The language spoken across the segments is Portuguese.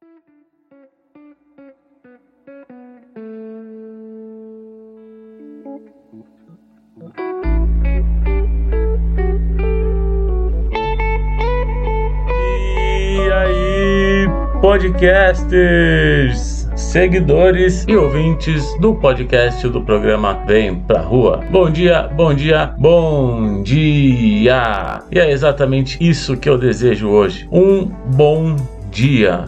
E aí, podcasters, seguidores e ouvintes do podcast do programa Vem Pra Rua. Bom dia, bom dia, bom dia! E é exatamente isso que eu desejo hoje. Um bom dia,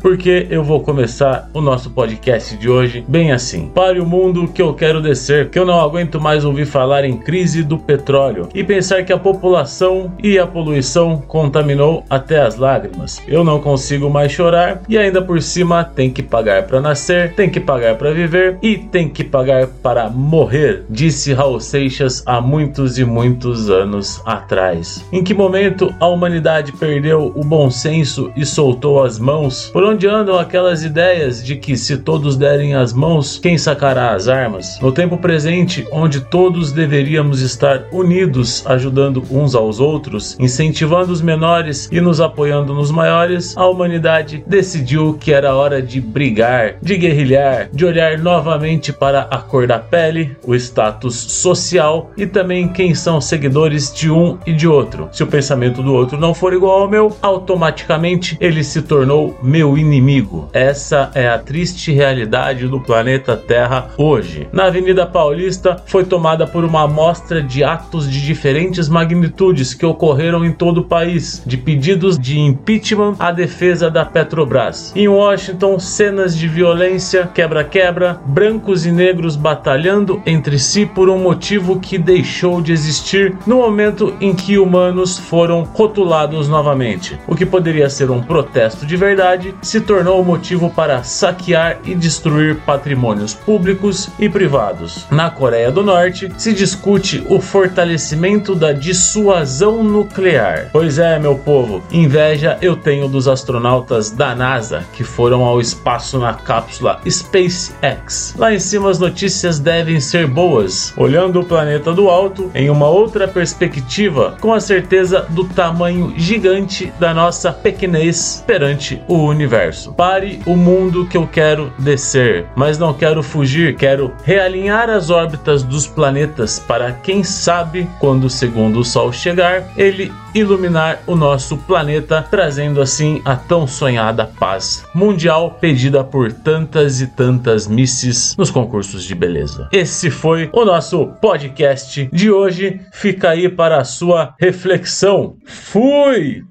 porque eu vou começar o nosso podcast de hoje bem assim. Pare o mundo que eu quero descer, que eu não aguento mais ouvir falar em crise do petróleo e pensar que a população e a poluição contaminou até as lágrimas. Eu não consigo mais chorar e ainda por cima tem que pagar para nascer, tem que pagar para viver e tem que pagar para morrer, disse Raul Seixas há muitos e muitos anos atrás. Em que momento a humanidade perdeu o bom senso e soltou as mãos mãos? Por onde andam aquelas ideias de que se todos derem as mãos, quem sacará as armas? No tempo presente, onde todos deveríamos estar unidos, ajudando uns aos outros, incentivando os menores e nos apoiando nos maiores, a humanidade decidiu que era hora de brigar, de guerrilhar, de olhar novamente para a cor da pele, o status social e também quem são seguidores de um e de outro. Se o pensamento do outro não for igual ao meu, automaticamente ele se tornou meu inimigo. Essa é a triste realidade do planeta Terra hoje. Na Avenida Paulista foi tomada por uma amostra de atos de diferentes magnitudes que ocorreram em todo o país, de pedidos de impeachment à defesa da Petrobras. Em Washington, cenas de violência, quebra-quebra, brancos e negros batalhando entre si por um motivo que deixou de existir no momento em que humanos foram rotulados novamente. O que poderia ser um protesto de verdade se tornou o motivo para saquear e destruir patrimônios públicos e privados. Na Coreia do Norte, se discute o fortalecimento da dissuasão nuclear. Pois é, meu povo, inveja eu tenho dos astronautas da NASA que foram ao espaço na cápsula SpaceX. Lá em cima as notícias devem ser boas, olhando o planeta do alto em uma outra perspectiva, com a certeza do tamanho gigante da nossa pequenez perante o universo. Pare o mundo que eu quero descer, mas não quero fugir, quero realinhar as órbitas dos planetas para quem sabe quando o segundo sol chegar, ele iluminar o nosso planeta, trazendo assim a tão sonhada paz mundial pedida por tantas e tantas misses nos concursos de beleza. Esse foi o nosso podcast de hoje. Fica aí para a sua reflexão. Fui!